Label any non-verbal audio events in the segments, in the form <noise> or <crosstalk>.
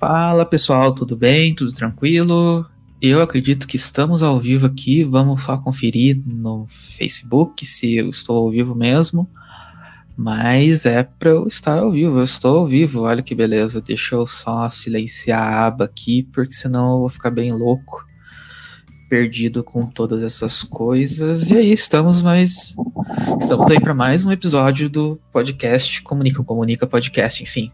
Fala pessoal, tudo bem? Tudo tranquilo? Eu acredito que estamos ao vivo aqui. Vamos só conferir no Facebook se eu estou ao vivo mesmo. Mas é para eu estar ao vivo. Eu estou ao vivo. Olha que beleza. Deixa eu só silenciar a aba aqui, porque senão eu vou ficar bem louco, perdido com todas essas coisas. E aí estamos mais, estamos aí para mais um episódio do podcast Comunica Comunica Podcast. Enfim,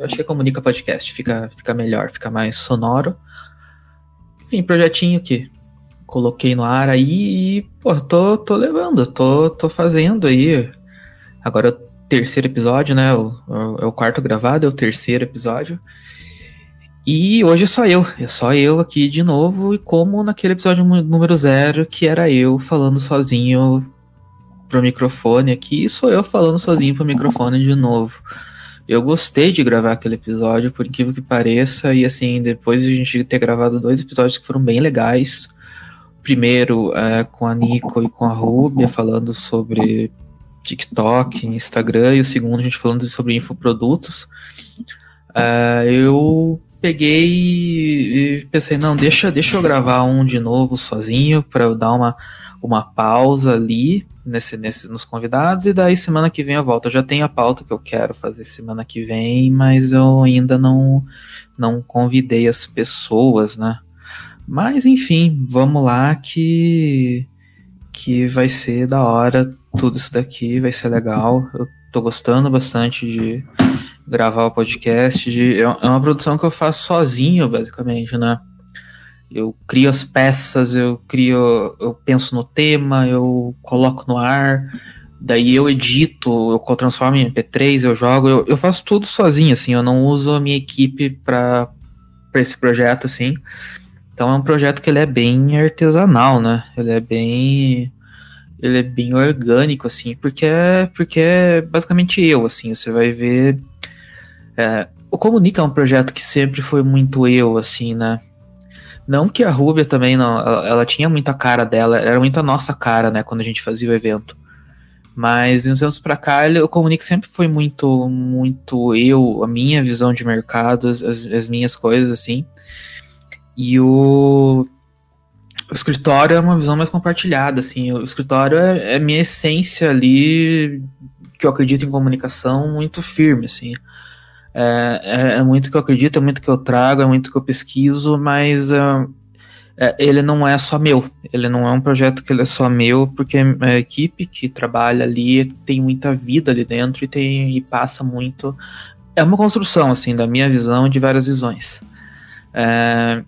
eu acho que é Comunica Podcast fica, fica melhor, fica mais sonoro. Enfim, projetinho que coloquei no ar aí e, pô, tô, tô levando, tô, tô fazendo aí. Agora é o terceiro episódio, né? O, é o quarto gravado, é o terceiro episódio. E hoje é só eu, é só eu aqui de novo, e como naquele episódio número zero, que era eu falando sozinho pro microfone aqui, sou eu falando sozinho pro microfone de novo. Eu gostei de gravar aquele episódio, por incrível que pareça, e assim, depois de a gente ter gravado dois episódios que foram bem legais. Primeiro é, com a Nico e com a Rubia, falando sobre TikTok, Instagram, e o segundo a gente falando sobre infoprodutos. É, eu peguei e pensei, não, deixa, deixa eu gravar um de novo sozinho, para eu dar uma, uma pausa ali nesse, nesse, nos convidados, e daí semana que vem eu volto. Eu já tenho a pauta que eu quero fazer semana que vem, mas eu ainda não, não convidei as pessoas, né? Mas enfim, vamos lá que, que vai ser da hora tudo isso daqui, vai ser legal. Eu tô gostando bastante de gravar o podcast. De, é, é uma produção que eu faço sozinho, basicamente, né? Eu crio as peças, eu crio, eu penso no tema, eu coloco no ar, daí eu edito, eu transformo em MP3, eu jogo, eu, eu faço tudo sozinho, assim, eu não uso a minha equipe para esse projeto, assim. Então é um projeto que ele é bem artesanal, né? Ele é bem ele é bem orgânico, assim, porque é, porque é basicamente eu, assim, você vai ver. É, o Comunica é um projeto que sempre foi muito eu, assim, né? Não que a Rúbia também não. Ela, ela, tinha muita cara dela, era muito a nossa cara, né, quando a gente fazia o evento. Mas uns anos pra cá, o Comunique sempre foi muito, muito eu, a minha visão de mercado, as, as minhas coisas, assim. E o, o escritório é uma visão mais compartilhada, assim. O escritório é, é minha essência ali, que eu acredito em comunicação, muito firme, assim. É, é, é, muito que eu acredito, é muito que eu trago, é muito que eu pesquiso, mas uh, é, ele não é só meu. Ele não é um projeto que ele é só meu, porque a equipe que trabalha ali tem muita vida ali dentro e, tem, e passa muito. É uma construção, assim, da minha visão de várias visões. É,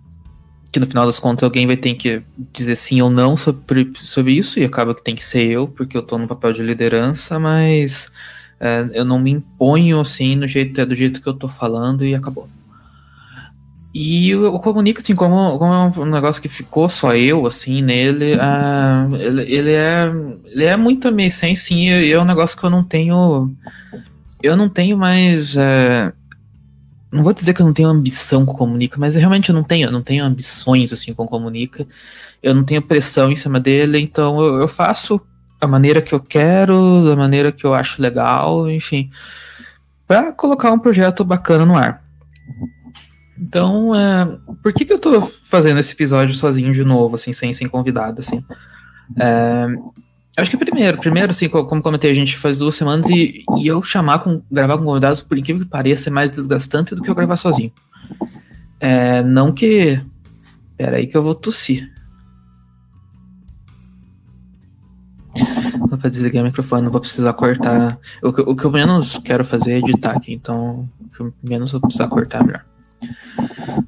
que no final das contas alguém vai ter que dizer sim ou não sobre, sobre isso, e acaba que tem que ser eu, porque eu estou no papel de liderança, mas é, eu não me imponho assim no jeito, é do jeito que eu tô falando e acabou. E eu, eu comunico assim, como, como é um negócio que ficou só eu, assim, nele, uh, ele, ele, é, ele é muito minha essência, sim, e é um negócio que eu não tenho, eu não tenho mais, uh, não vou dizer que eu não tenho ambição com comunica, mas realmente eu não tenho, eu não tenho ambições, assim, com comunica, eu não tenho pressão em cima dele, então eu, eu faço da maneira que eu quero, da maneira que eu acho legal, enfim, para colocar um projeto bacana no ar. Então, é, por que, que eu tô fazendo esse episódio sozinho de novo, assim, sem, sem convidado, assim? É, acho que primeiro, primeiro, assim, como comentei, a gente faz duas semanas e, e eu chamar com, gravar com convidados, por incrível que pareça, é mais desgastante do que eu gravar sozinho. É, não que. Pera aí que eu vou tossir. Para desligar o microfone, não vou precisar cortar. O, o, que eu menos quero fazer é editar aqui, então o que eu menos vou precisar cortar melhor.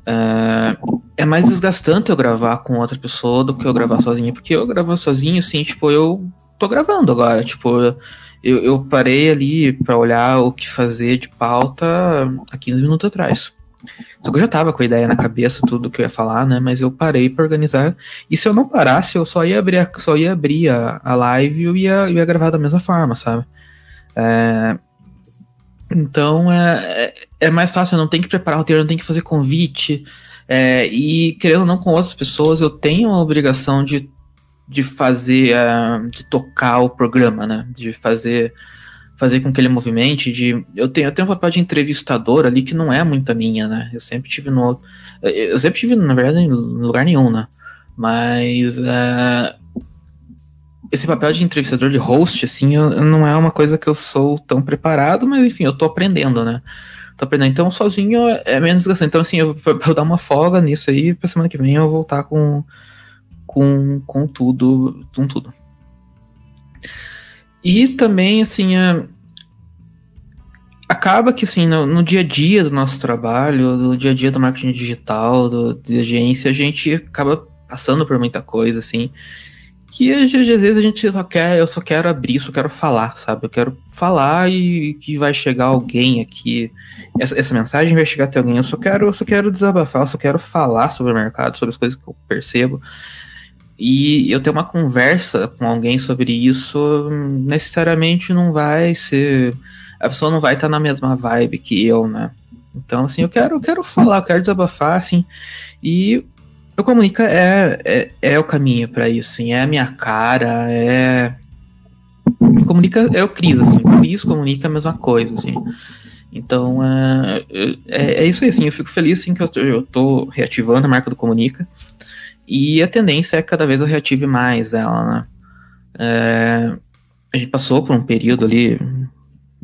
É, é mais desgastante eu gravar com outra pessoa do que eu gravar sozinho, porque eu gravar sozinho, assim, tipo, eu tô gravando agora, tipo, eu, eu parei ali para olhar o que fazer de pauta há 15 minutos atrás. Só que eu já tava com a ideia na cabeça, tudo que eu ia falar, né? Mas eu parei para organizar. E se eu não parasse, eu só ia abrir a, só ia abrir a, a live e eu ia, eu ia gravar da mesma forma, sabe? É, então é, é, é mais fácil, eu não tenho que preparar o roteiro, eu não tenho que fazer convite. É, e querendo ou não com outras pessoas, eu tenho a obrigação de, de fazer, uh, de tocar o programa, né? De fazer fazer com que ele movimente, de eu tenho, eu tenho um papel de entrevistador ali que não é muito a minha, né? Eu sempre tive no eu sempre tive na verdade em lugar nenhum, né? Mas uh, esse papel de entrevistador, de host, assim, eu, não é uma coisa que eu sou tão preparado, mas enfim, eu tô aprendendo, né? Tô aprendendo. Então, sozinho é menos desgastante. Então, assim, eu, eu dar uma folga nisso aí, pra semana que vem eu voltar com, com, com tudo, com tudo. E também, assim, é, acaba que, assim, no, no, dia a dia do nosso trabalho, no dia a dia do marketing digital, do, de agência, a gente acaba passando por muita coisa, assim, que às vezes a gente só quer, eu só quero abrir, só quero falar, sabe? Eu quero falar e que vai chegar alguém aqui, essa, essa mensagem vai chegar até alguém, eu só quero, eu só quero desabafar, eu só quero falar sobre o mercado, sobre as coisas que eu percebo. E eu ter uma conversa com alguém sobre isso necessariamente não vai ser. A pessoa não vai estar na mesma vibe que eu, né? Então, assim, eu quero, eu quero falar, eu quero desabafar, assim. E o Comunica é, é, é o caminho para isso, assim, é a minha cara, é. Comunica é o Cris, assim, o Cris comunica a mesma coisa, assim. Então, é, é, é, isso aí, assim, eu fico feliz, assim, que eu eu tô reativando a marca do Comunica, e a tendência é que cada vez eu reative mais ela, né. É, a gente passou por um período ali,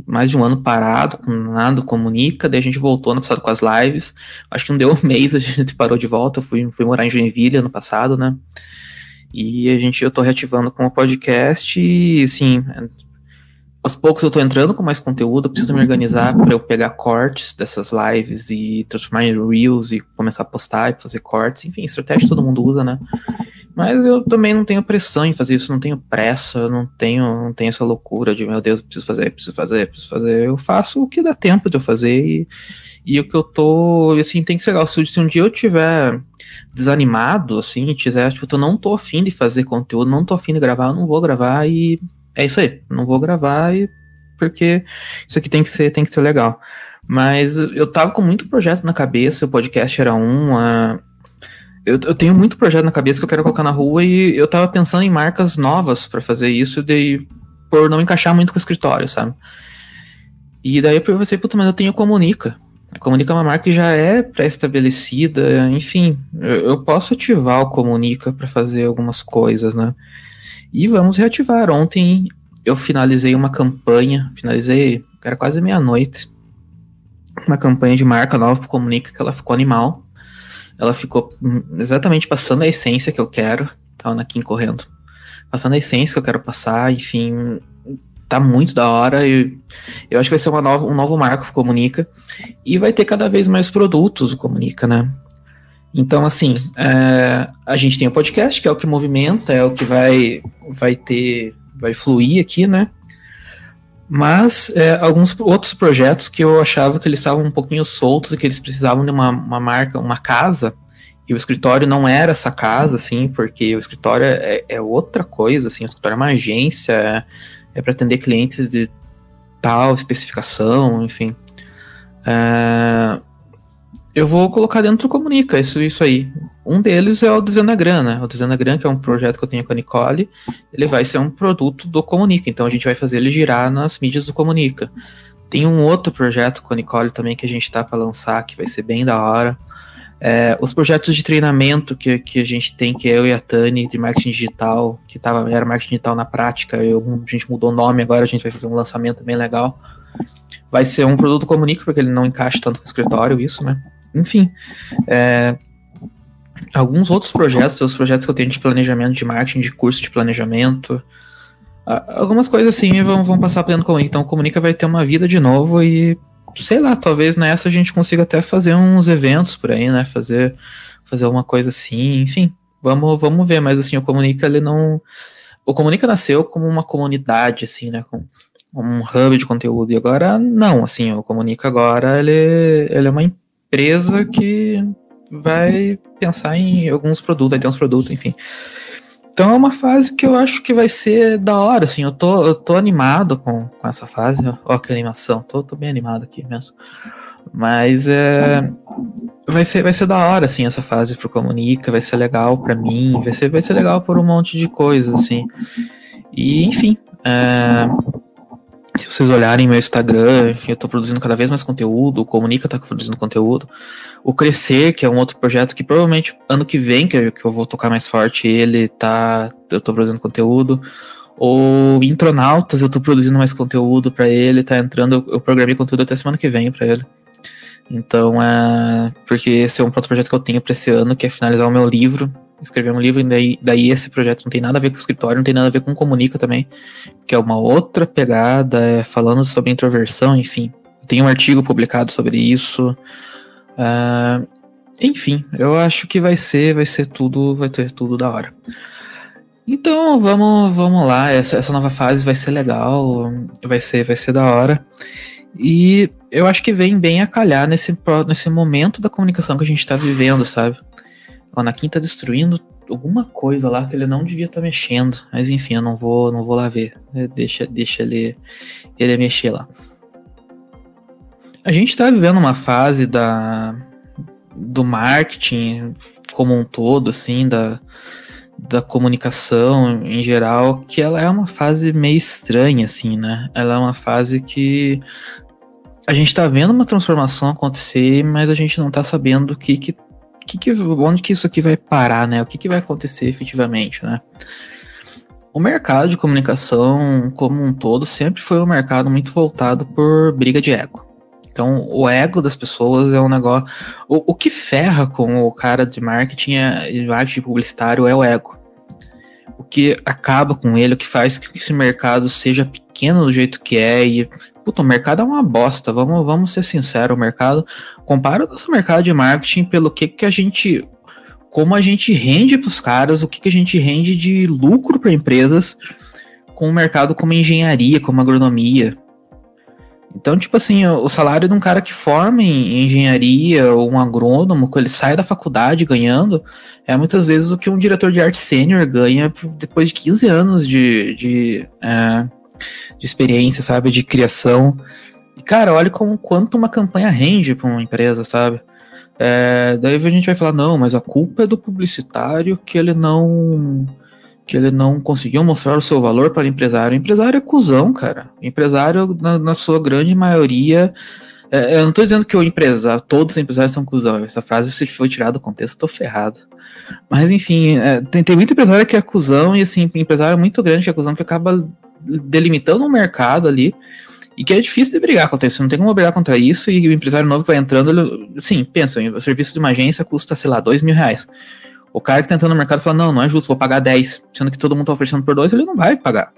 mais de um ano parado, com nada, comunica, daí a gente voltou no passado com as lives. Acho que não deu um <laughs> mês, a gente parou de volta. Eu fui, fui morar em Joinville ano passado, né? E a gente, eu tô reativando com o podcast e, assim, aos poucos eu tô entrando com mais conteúdo, eu preciso me organizar para eu pegar cortes dessas lives e transformar em Reels e começar a postar e fazer cortes. Enfim, estratégia todo mundo usa, né? Mas eu também não tenho pressão em fazer isso, não tenho pressa, não tenho, não tenho essa loucura de, meu Deus, preciso fazer, preciso fazer, preciso fazer. Eu faço o que dá tempo de eu fazer e, e o que eu tô, assim, tem que ser legal. Se um dia eu tiver desanimado, assim, tiver, tipo, eu não tô afim de fazer conteúdo, não tô afim de gravar, eu não vou gravar e é isso aí, não vou gravar e porque isso aqui tem que ser, tem que ser legal. Mas eu tava com muito projeto na cabeça, o podcast era um, eu, eu, tenho muito projeto na cabeça que eu quero colocar na rua e eu tava pensando em marcas novas para fazer isso, daí por não encaixar muito com o escritório, sabe? E daí eu pensei, puta, mas eu tenho Comunica. A Comunica é uma marca que já é pré-estabelecida, enfim, eu, eu, posso ativar o Comunica para fazer algumas coisas, né? E vamos reativar. Ontem eu finalizei uma campanha, finalizei, era quase meia-noite, uma campanha de marca nova Comunica que ela ficou animal. Ela ficou exatamente passando a essência que eu quero. Tava Kim correndo. Passando a essência que eu quero passar, enfim. Tá muito da hora. E eu acho que vai ser uma nova, um novo marco Comunica. E vai ter cada vez mais produtos o Comunica, né? Então, assim, é, a gente tem o podcast, que é o que movimenta, é o que vai, vai ter, vai fluir aqui, né? Mas é, alguns outros projetos que eu achava que eles estavam um pouquinho soltos e que eles precisavam de uma, uma marca, uma casa, e o escritório não era essa casa, assim, porque o escritório é, é outra coisa, assim, o escritório é uma agência, é, é para atender clientes de tal especificação, enfim. É, eu vou colocar dentro do Comunica, isso, isso aí. Um deles é o Desenagram, né? O Desenagram, que é um projeto que eu tenho com a Nicole, ele vai ser um produto do Comunica, então a gente vai fazer ele girar nas mídias do Comunica. Tem um outro projeto com a Nicole também que a gente tá para lançar, que vai ser bem da hora. É, os projetos de treinamento que, que a gente tem, que é eu e a Tani, de marketing digital, que tava, era marketing digital na prática, eu, a gente mudou o nome agora, a gente vai fazer um lançamento bem legal. Vai ser um produto Comunica, porque ele não encaixa tanto com o escritório, isso, né? Enfim, é, alguns outros projetos, os projetos que eu tenho de planejamento de marketing, de curso de planejamento, algumas coisas assim vão, vão passar pelo Comunica. Então, o Comunica vai ter uma vida de novo e, sei lá, talvez nessa a gente consiga até fazer uns eventos por aí, né? Fazer, fazer uma coisa assim, enfim. Vamos, vamos ver, mas assim, o Comunica, ele não... O Comunica nasceu como uma comunidade, assim, né? Com um hub de conteúdo. E agora, não, assim, o Comunica agora, ele, ele é uma empresa que vai pensar em alguns produtos, vai ter uns produtos, enfim. Então é uma fase que eu acho que vai ser da hora, assim, eu tô, eu tô animado com, com essa fase, ó que animação, tô, tô bem animado aqui mesmo. Mas é, vai, ser, vai ser da hora, assim, essa fase pro Comunica, vai ser legal para mim, vai ser, vai ser legal por um monte de coisas, assim. E, enfim, é, Se vocês olharem meu Instagram, eu tô produzindo cada vez mais conteúdo, o Comunica tá produzindo conteúdo. O Crescer, que é um outro projeto que provavelmente ano que vem, que eu, que eu vou tocar mais forte, ele tá. Eu tô produzindo conteúdo. O Intronautas, eu tô produzindo mais conteúdo para ele, tá entrando. Eu programei conteúdo até semana que vem para ele. Então, é. Porque esse é um outro projeto que eu tenho pra esse ano, que é finalizar o meu livro escrever um livro, e daí, daí esse projeto não tem nada a ver com o escritório, não tem nada a ver com comunica também, que é uma outra pegada, é, falando sobre introversão, enfim. Tem um artigo publicado sobre isso. Uh, enfim, eu acho que vai ser, vai ser tudo, vai ter tudo da hora. Então vamos, vamos lá. Essa, essa nova fase vai ser legal, vai ser, vai ser da hora. E eu acho que vem bem a calhar nesse, nesse momento da comunicação que a gente está vivendo, sabe? O Anakin tá destruindo alguma coisa lá que ele não devia estar tá mexendo. Mas enfim, eu não vou, não vou lá ver. É, deixa, deixa ele, ele mexer lá. A gente está vivendo uma fase da, do marketing como um todo, assim, da, da comunicação em geral, que ela é uma fase meio estranha, assim, né? Ela é uma fase que a gente está vendo uma transformação acontecer, mas a gente não está sabendo o que, que que que, onde que isso aqui vai parar, né? O que, que vai acontecer efetivamente, né? O mercado de comunicação como um todo sempre foi um mercado muito voltado por briga de ego. Então, o ego das pessoas é um negócio. O, o que ferra com o cara de marketing e marketing publicitário é o ego. O que acaba com ele, o que faz que esse mercado seja pequeno do jeito que é e Puta, o mercado é uma bosta, vamos, vamos ser sinceros, o mercado. Compara o nosso mercado de marketing pelo que, que a gente. Como a gente rende para os caras, o que, que a gente rende de lucro para empresas com o mercado como engenharia, como agronomia. Então, tipo assim, o salário de um cara que forma em engenharia ou um agrônomo, que ele sai da faculdade ganhando, é muitas vezes o que um diretor de arte sênior ganha depois de 15 anos de, de é, de experiência, sabe? De criação. E, cara, olha como quanto uma campanha rende para uma empresa, sabe? É, daí a gente vai falar, não, mas a culpa é do publicitário que ele não que ele não conseguiu mostrar o seu valor para o empresário. O empresário é cuzão, cara. O empresário, na, na sua grande maioria, é, eu não estou dizendo que o empresário, todos os empresários são cuzão. Essa frase, se foi tirada do contexto, estou ferrado. Mas, enfim, é, tem, tem muito empresário que é cuzão e, assim, empresário muito grande que é cuzão que acaba delimitando um mercado ali e que é difícil de brigar contra isso. Não tem como brigar contra isso e o empresário novo vai entrando, ele, sim, pensa, o serviço de uma agência custa, sei lá, dois mil reais. O cara que tá entrando no mercado fala, não, não é justo, vou pagar 10, sendo que todo mundo tá oferecendo por dois, ele não vai pagar.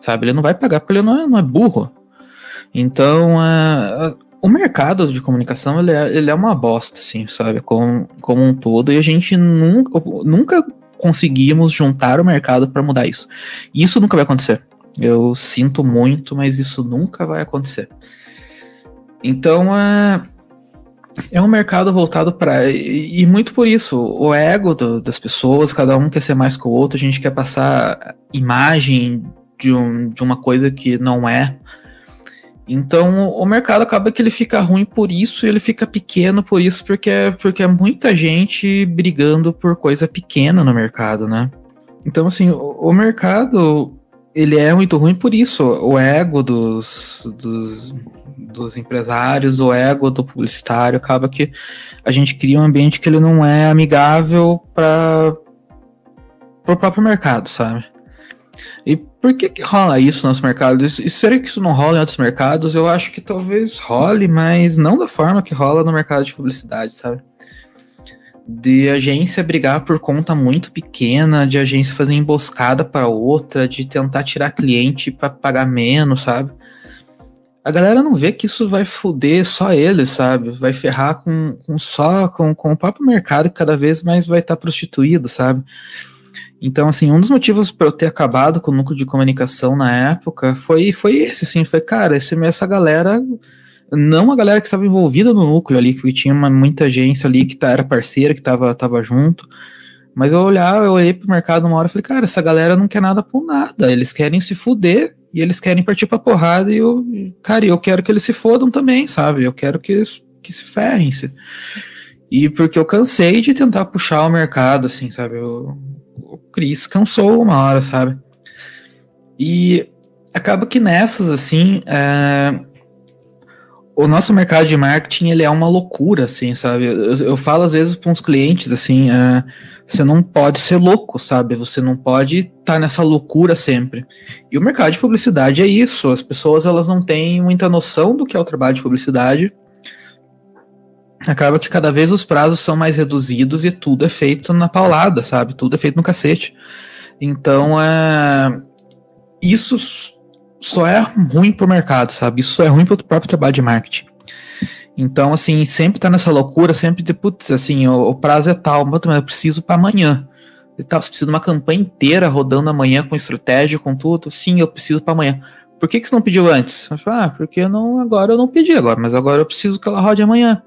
Sabe? Ele não vai pagar porque ele não é, não é burro. Então, uh, o mercado de comunicação, ele é, ele é uma bosta, assim, sabe? Como, como um todo, e a gente nunca, nunca conseguimos juntar o mercado para mudar isso. E isso nunca vai acontecer. Eu sinto muito, mas isso nunca vai acontecer. Então é, é um mercado voltado para. E, e, muito por isso, o ego do, das pessoas, cada um quer ser mais que o outro, a gente quer passar imagem de, um, de uma coisa que não é. Então o mercado acaba que ele fica ruim por isso, ele fica pequeno por isso, porque, porque é muita gente brigando por coisa pequena no mercado, né? Então, assim, o, o mercado ele é muito ruim por isso. O ego dos, dos, dos empresários, o ego do publicitário, acaba que a gente cria um ambiente que ele não é amigável para o próprio mercado, sabe? E por que, que rola isso no nosso mercado? E será que isso não rola em outros mercados? Eu acho que talvez role, mas não da forma que rola no mercado de publicidade, sabe? De agência brigar por conta muito pequena, de agência fazer emboscada para outra, de tentar tirar cliente para pagar menos, sabe? A galera não vê que isso vai foder só eles, sabe? Vai ferrar com, com só com, com o próprio mercado que cada vez mais vai estar tá prostituído, sabe? Então, assim, um dos motivos para eu ter acabado com o núcleo de comunicação na época foi, foi esse, assim, foi, cara, esse, essa galera não a galera que estava envolvida no núcleo ali, que tinha uma, muita agência ali que tá, era parceira, que estava tava junto. Mas eu olhava, eu olhei pro mercado uma hora e falei, cara, essa galera não quer nada por nada. Eles querem se fuder e eles querem partir pra porrada. E eu, cara, eu quero que eles se fodam também, sabe? Eu quero que, que se ferrem. -se. E porque eu cansei de tentar puxar o mercado, assim, sabe? Eu, o Cris cansou uma hora, sabe? E acaba que nessas, assim, é, o nosso mercado de marketing, ele é uma loucura, assim, sabe? Eu, eu falo às vezes para uns clientes, assim, é, você não pode ser louco, sabe? Você não pode estar tá nessa loucura sempre. E o mercado de publicidade é isso. As pessoas, elas não têm muita noção do que é o trabalho de publicidade. Acaba que cada vez os prazos são mais reduzidos e tudo é feito na paulada, sabe? Tudo é feito no cacete. Então, é isso só é ruim pro mercado, sabe? Isso só é ruim pro próprio trabalho de marketing. Então, assim, sempre tá nessa loucura, sempre de, putz, assim, o, o prazo é tal, mas eu preciso para amanhã. Você precisa de uma campanha inteira rodando amanhã com estratégia, com tudo. Sim, eu preciso para amanhã. Por que, que você não pediu antes? Eu falo, ah, porque não, agora eu não pedi agora, mas agora eu preciso que ela rode amanhã.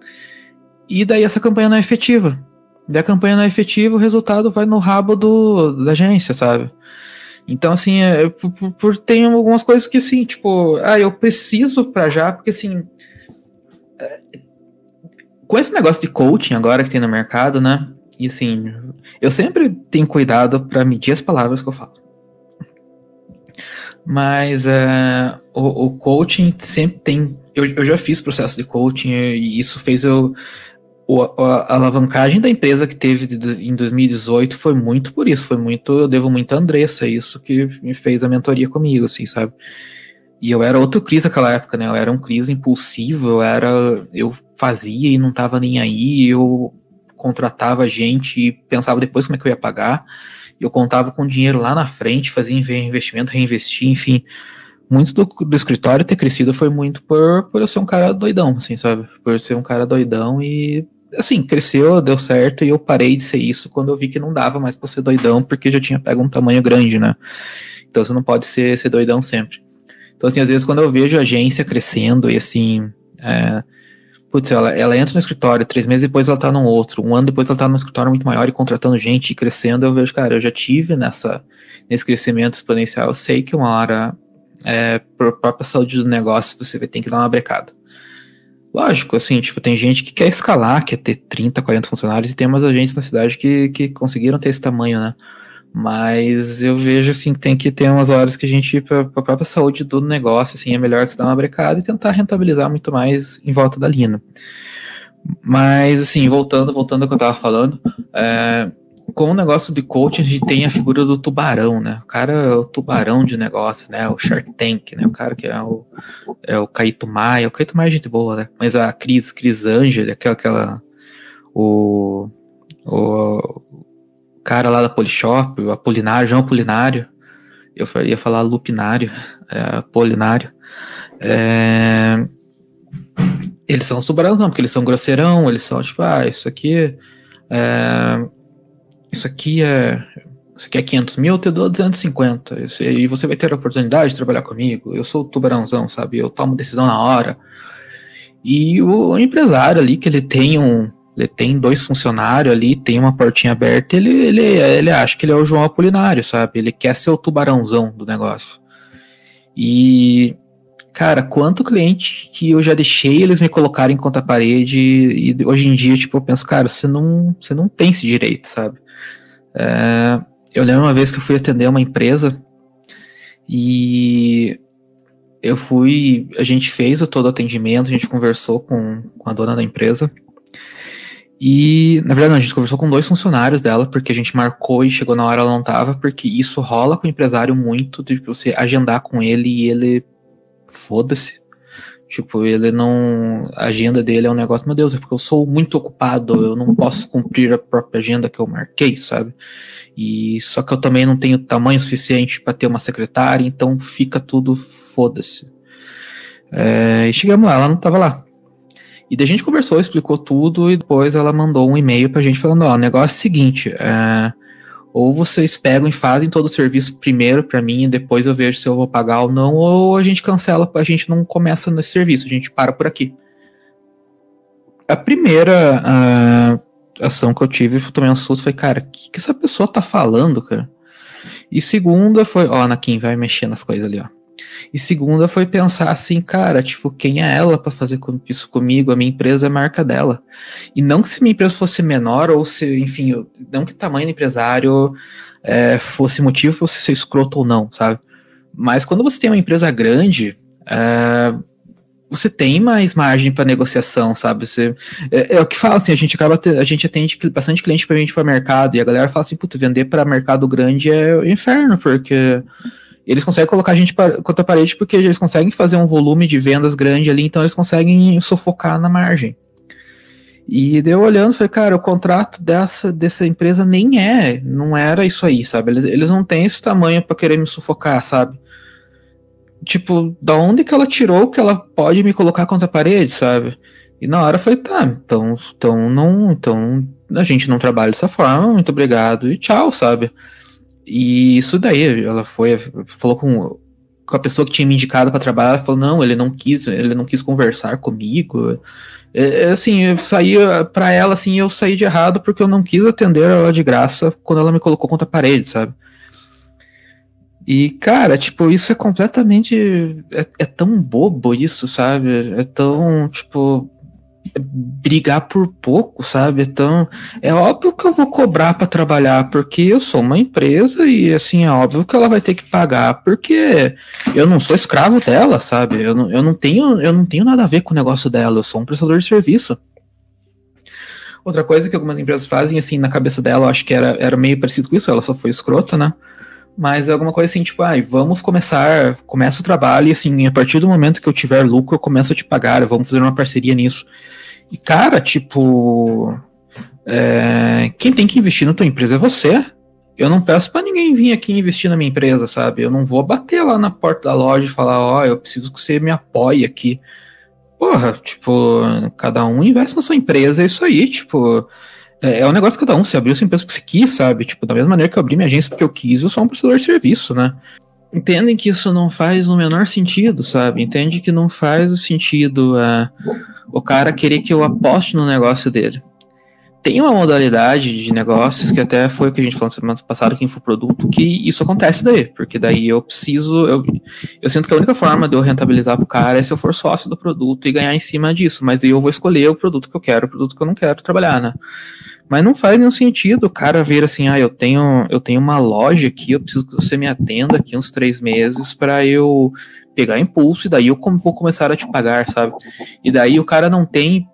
E daí essa campanha não é efetiva. Daí a campanha não é efetiva, o resultado vai no rabo do, da agência, sabe? Então, assim, é, por, por, tem algumas coisas que, assim, tipo, ah, eu preciso pra já, porque, assim, é, com esse negócio de coaching agora que tem no mercado, né, e, assim, eu sempre tenho cuidado para medir as palavras que eu falo. Mas é, o, o, coaching sempre tem. Eu, eu já fiz processo de coaching e isso fez eu o, a, alavancagem da empresa que teve de, em 2018 foi muito por isso, foi muito, eu devo muito a Andressa, isso que me fez a mentoria comigo, assim, sabe? E eu era outro Cris naquela época, né? Eu era um Cris impulsivo, eu era. Eu fazia e não tava nem aí, eu contratava gente e pensava depois como é que eu ia pagar. Eu contava com dinheiro lá na frente, fazia investimento, reinvestir, enfim. Muito do, do escritório ter crescido foi muito por, por eu ser um cara doidão, assim, sabe? Por ser um cara doidão e assim, cresceu, deu certo, e eu parei de ser isso quando eu vi que não dava mais pra ser doidão, porque já tinha pego um tamanho grande, né? Então você não pode ser, ser doidão sempre. Então, assim, às vezes quando eu vejo a agência crescendo e assim. É, putz, ela, ela entra no escritório, três meses depois ela tá num outro, um ano depois ela tá num escritório muito maior e contratando gente e crescendo, eu vejo, cara, eu já tive nessa, nesse crescimento exponencial, eu sei que uma hora, é, por própria saúde do negócio, você vai ter que dar uma brecada. Lógico, assim, tipo, tem gente que quer escalar, quer ter 30, 40 funcionários, e tem umas agências na cidade que, que conseguiram ter esse tamanho, né? Mas eu vejo, assim, que tem que ter umas horas que a gente, para a própria saúde do negócio, assim, é melhor que se dar uma brecada e tentar rentabilizar muito mais em volta da linha. Mas, assim, voltando, voltando ao que eu tava falando, é, com o negócio de coaching, a gente tem a figura do tubarão, né? O cara é o tubarão de negócios, né? O Shark Tank, né? O cara que é o, é o Caíto Maia. O Caíto Maia é gente boa, né? Mas a Cris, Cris Angel, aquela, aquela o, o cara lá da Polishop, o Apolinário, João Apolinário. Eu ia falar Lupinário, é, Apolinário. É, eles são os não, porque eles são grosseirão, eles são tipo, ah, isso aqui é, isso aqui é. Isso aqui é 500 mil, eu te dou 250. E você vai ter a oportunidade de trabalhar comigo. Eu sou o tubarãozão, sabe? Eu tomo decisão na hora. E o empresário ali, que ele tem um. Ele tem dois funcionários ali, tem uma portinha aberta, ele, ele, ele acha que ele é o João Apolinário, sabe? Ele quer ser o tubarãozão do negócio. E, cara, quanto cliente que eu já deixei eles me colocarem contra a parede e hoje em dia, tipo, eu penso, cara, você não, você não tem esse direito, sabe? É, eu lembro uma vez que eu fui atender uma empresa e eu fui, a gente fez o todo o atendimento, a gente conversou com, com a dona da empresa. E, na verdade, não, a gente conversou com dois funcionários dela, porque a gente marcou e chegou na hora ela não tava, porque isso rola com o empresário muito, de você agendar com ele e ele. Foda-se. Tipo, ele não. A agenda dele é um negócio, meu Deus, é porque eu sou muito ocupado, eu não posso cumprir a própria agenda que eu marquei, sabe? E só que eu também não tenho tamanho suficiente para ter uma secretária, então fica tudo foda-se. É, e chegamos lá, ela não tava lá. E daí a gente conversou, explicou tudo, e depois ela mandou um e-mail pra gente falando, ó, o negócio é o seguinte, é, ou vocês pegam e fazem todo o serviço primeiro para mim e depois eu vejo se eu vou pagar ou não, ou a gente cancela, a gente não começa nesse serviço, a gente para por aqui. A primeira uh, ação que eu tive, eu tomei um susto, foi, cara, o que, que essa pessoa tá falando, cara? E segunda foi, ó, Anakin, vai mexer nas coisas ali, ó. E segunda foi pensar assim, cara, tipo, quem é ela para fazer isso comigo? A minha empresa é a marca dela. E não que se minha empresa fosse menor, ou se, enfim, não que tamanho do empresário é, fosse motivo pra você ser escroto ou não, sabe? Mas quando você tem uma empresa grande, é, você tem mais margem para negociação, sabe? Você, é, é, o que fala assim, a gente acaba a gente atende bastante cliente para gente para mercado e a galera fala assim, puta, vender para mercado grande é inferno, porque eles conseguem colocar a gente contra a parede porque eles conseguem fazer um volume de vendas grande ali, então eles conseguem sufocar na margem. E deu olhando, falei, cara, o contrato dessa, dessa empresa nem é, não era isso aí, sabe? Eles, eles não têm esse tamanho para querer me sufocar, sabe? Tipo, da onde que ela tirou que ela pode me colocar contra a parede, sabe? E na hora falei, tá, então, então não, então a gente não trabalha dessa forma, muito obrigado e tchau, sabe? E isso daí, ela foi, falou com, com a pessoa que tinha me indicado para trabalhar, falou, não, ele não quis, ele não quis conversar comigo. É, é assim, eu saí para ela, assim, eu saí de errado porque eu não quis atender ela de graça quando ela me colocou contra a parede, sabe? E, cara, tipo, isso é completamente. É, é tão bobo isso, sabe? É tão, tipo, brigar por pouco, sabe? Então, é óbvio que eu vou cobrar para trabalhar, porque eu sou uma empresa e, assim, é óbvio que ela vai ter que pagar, porque eu não sou escravo dela, sabe? Eu não, eu não, tenho, eu não tenho nada a ver com o negócio dela, eu sou um prestador de serviço. Outra coisa que algumas empresas fazem, assim, na cabeça dela, eu acho que era, era meio parecido com isso, ela só foi escrota, né? Mas é alguma coisa assim, tipo, ai, ah, vamos começar, começa o trabalho e assim, a partir do momento que eu tiver lucro, eu começo a te pagar, vamos fazer uma parceria nisso. E, cara, tipo. É, quem tem que investir na tua empresa é você. Eu não peço para ninguém vir aqui investir na minha empresa, sabe? Eu não vou bater lá na porta da loja e falar, ó, oh, eu preciso que você me apoie aqui. Porra, tipo, cada um investe na sua empresa, é isso aí, tipo. É, é um negócio que cada um, você abriu sua empresa porque você quis, sabe? Tipo, da mesma maneira que eu abri minha agência porque eu quis, eu sou um prestador de serviço, né? Entendem que isso não faz o menor sentido, sabe? Entende que não faz o sentido. Uh, o cara querer que eu aposte no negócio dele. Tem uma modalidade de negócios que até foi o que a gente falou semana passada, que infoproduto, que isso acontece daí, porque daí eu preciso, eu, eu sinto que a única forma de eu rentabilizar pro cara é se eu for sócio do produto e ganhar em cima disso, mas aí eu vou escolher o produto que eu quero, o produto que eu não quero trabalhar, né? Mas não faz nenhum sentido o cara ver assim, ah, eu tenho, eu tenho uma loja aqui, eu preciso que você me atenda aqui uns três meses para eu pegar impulso e daí eu vou começar a te pagar, sabe? E daí o cara não tem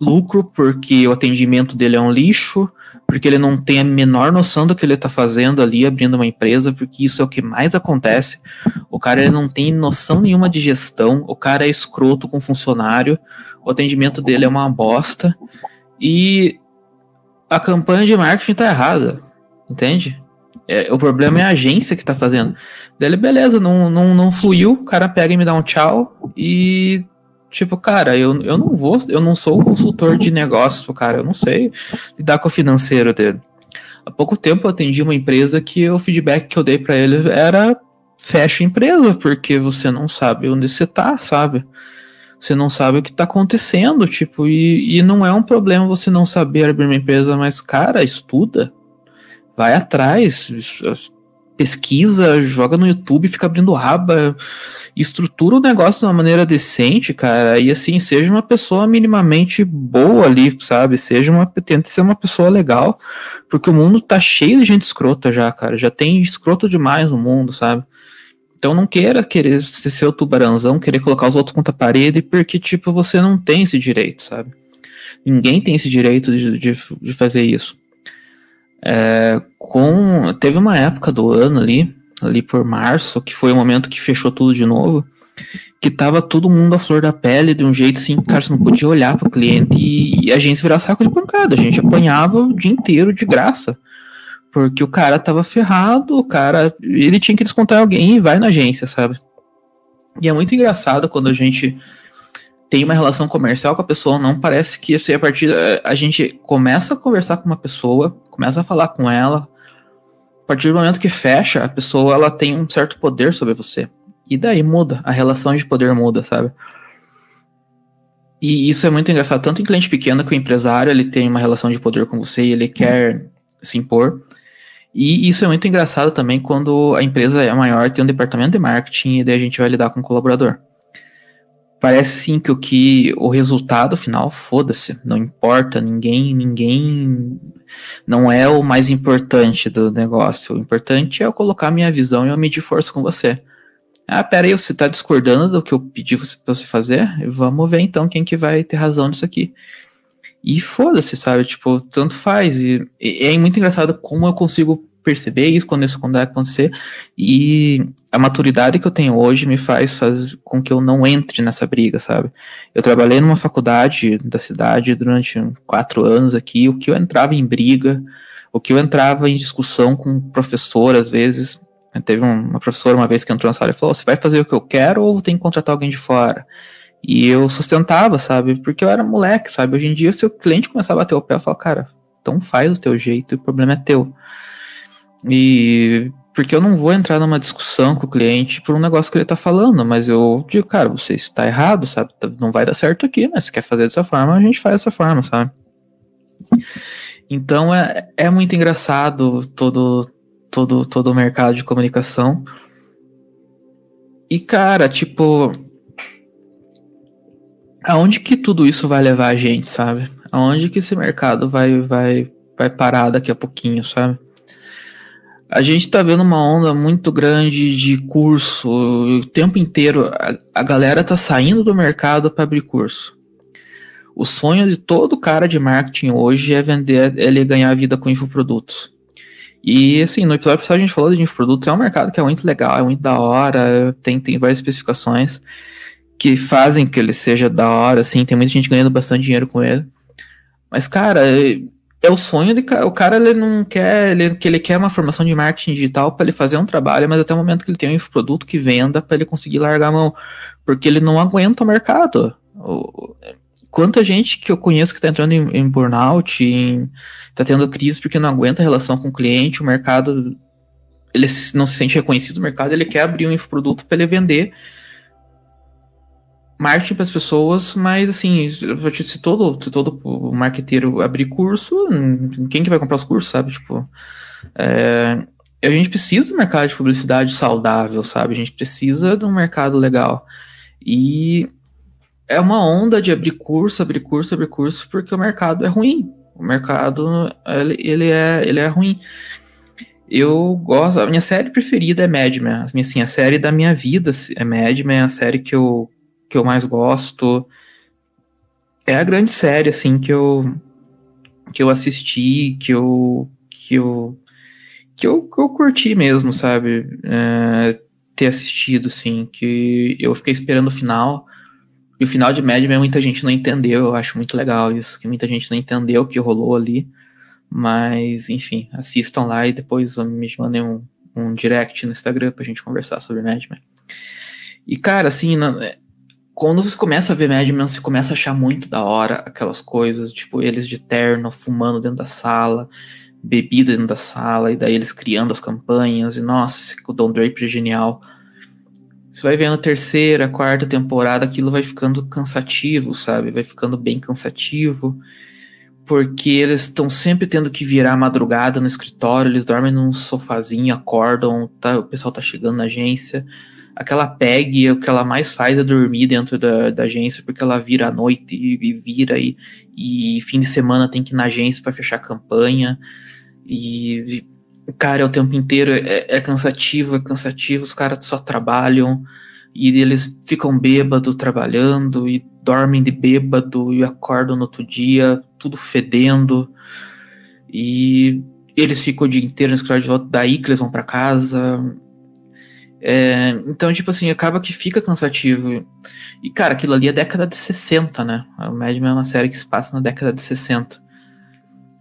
lucro porque o atendimento dele é um lixo, porque ele não tem a menor noção do que ele está fazendo ali abrindo uma empresa, porque isso é o que mais acontece. O cara ele não tem noção nenhuma de gestão, o cara é escroto com funcionário, o atendimento dele é uma bosta e a campanha de marketing está errada, entende? É, o problema é a agência que tá fazendo. Dele, beleza, não, não, não fluiu, o cara pega e me dá um tchau e. Tipo, cara, eu, eu não vou, eu não sou consultor de negócios, cara, eu não sei lidar com o financeiro dele. Há pouco tempo eu atendi uma empresa que o feedback que eu dei para ele era fecha a empresa, porque você não sabe onde você tá, sabe? Você não sabe o que tá acontecendo, tipo, e, e não é um problema você não saber abrir uma empresa, mas, cara, estuda, vai atrás, pesquisa, joga no YouTube, fica abrindo aba, estrutura o negócio de uma maneira decente, cara, e assim, seja uma pessoa minimamente boa ali, sabe? Seja uma, tenta ser uma pessoa legal, porque o mundo tá cheio de gente escrota já, cara, já tem escroto demais no mundo, sabe? Então não queira querer ser o tubarãozão, querer colocar os outros contra a parede, porque, tipo, você não tem esse direito, sabe? Ninguém tem esse direito de, de, de fazer isso. É, com teve uma época do ano ali, ali por março, que foi o momento que fechou tudo de novo, que tava todo mundo à flor da pele de um jeito assim, cara, você não podia olhar para o cliente e, e, a gente virar saco de pancada, a gente apanhava o dia inteiro de graça. Porque o cara tava ferrado, o cara, ele tinha que descontar alguém e vai na agência, sabe? E é muito engraçado quando a gente tem uma relação comercial com a pessoa, não parece que a partir a gente começa a conversar com uma pessoa, começa a falar com ela, a partir do momento que fecha, a pessoa ela tem um certo poder sobre você. E daí muda, a relação de poder muda, sabe? E isso é muito engraçado, tanto em cliente pequeno que o empresário, ele tem uma relação de poder com você e ele quer se impor. E isso é muito engraçado também quando a empresa é maior, tem um departamento de marketing e daí a gente vai lidar com o colaborador parece sim que o que o resultado final foda-se, não importa, ninguém, ninguém não é o mais importante do negócio. O importante é eu colocar minha visão e eu medir força com você. Ah, pera aí, você tá discordando do que eu pedi pra você fazer? Vamos ver então quem que vai ter razão nisso aqui. E foda-se, sabe? Tipo, tanto faz. E, e, é muito engraçado como eu consigo perceber isso quando isso quando acontecer. E a maturidade que eu tenho hoje me faz com que eu não entre nessa briga, sabe? Eu trabalhei numa faculdade da cidade durante quatro anos aqui, o que eu entrava em briga, o que eu entrava em discussão com o professor, às vezes. Teve uma professora uma vez que entrou na sala e falou: Você vai fazer o que eu quero ou tem que contratar alguém de fora? E eu sustentava, sabe? Porque eu era moleque, sabe? Hoje em dia, se o cliente começar a bater o pé, eu falo: Cara, então faz o teu jeito, o problema é teu. E porque eu não vou entrar numa discussão com o cliente por um negócio que ele tá falando, mas eu digo, cara, você está errado, sabe? Não vai dar certo aqui, mas se quer fazer dessa forma, a gente faz dessa forma, sabe? Então é, é muito engraçado todo, todo, todo o mercado de comunicação. E, cara, tipo. Aonde que tudo isso vai levar a gente, sabe? Aonde que esse mercado vai, vai, vai parar daqui a pouquinho, sabe? A gente tá vendo uma onda muito grande de curso o tempo inteiro. A, a galera tá saindo do mercado para abrir curso. O sonho de todo cara de marketing hoje é vender, é ele ganhar vida com infoprodutos. E assim, no episódio passado a gente falou de infoprodutos, é um mercado que é muito legal, é muito da hora, tem, tem várias especificações que fazem que ele seja da hora, assim, tem muita gente ganhando bastante dinheiro com ele. Mas, cara, é o sonho de o cara ele não quer ele, que ele quer uma formação de marketing digital para ele fazer um trabalho, mas até o momento que ele tem um infoproduto que venda para ele conseguir largar a mão, porque ele não aguenta o mercado. O, quanta gente que eu conheço que está entrando em, em burnout, em, tá tendo crise porque não aguenta a relação com o cliente, o mercado ele não se sente reconhecido no mercado, ele quer abrir um infoproduto para ele vender marketing para as pessoas, mas assim, se todo, se todo marqueteiro abrir curso, quem que vai comprar os cursos, sabe? Tipo, é, a gente precisa de um mercado de publicidade saudável, sabe? A gente precisa de um mercado legal. E é uma onda de abrir curso, abrir curso, abrir curso, porque o mercado é ruim. O mercado, ele, ele, é, ele é ruim. Eu gosto, a minha série preferida é Mad Men. Assim, a série da minha vida é Mad Men, a série que eu que eu mais gosto. É a grande série, assim, que eu, que eu assisti, que eu, que eu, que eu, que eu curti mesmo, sabe? É, ter assistido, assim, que eu fiquei esperando o final. E o final de Mad Men muita gente não entendeu, eu acho muito legal isso, que muita gente não entendeu o que rolou ali. Mas, enfim, assistam lá e depois me mandem um, um direct no Instagram pra gente conversar sobre Mad Men. E, cara, assim, quando você começa a ver Mad Men, você começa a achar muito da hora aquelas coisas, tipo, eles de terno, fumando dentro da sala, bebida dentro da sala, e daí eles criando as campanhas, e nossa, esse Don Draper é genial. Você vai vendo a terceira, quarta temporada, aquilo vai ficando cansativo, sabe? Vai ficando bem cansativo, porque eles estão sempre tendo que virar madrugada no escritório, eles dormem num sofazinho, acordam, tá, o pessoal tá chegando na agência aquela PEG, o que ela mais faz é dormir dentro da, da agência, porque ela vira à noite e, e vira, e, e, fim de semana tem que ir na agência para fechar a campanha. E, e, cara, é o tempo inteiro é, é cansativo, é cansativo, os caras só trabalham e eles ficam bêbado trabalhando e dormem de bêbado e acordam no outro dia, tudo fedendo. E eles ficam o dia inteiro no escritório de volta, daí que eles vão para casa é, então, tipo assim, acaba que fica cansativo. E, cara, aquilo ali é década de 60, né? O Mad Men é uma série que se passa na década de 60.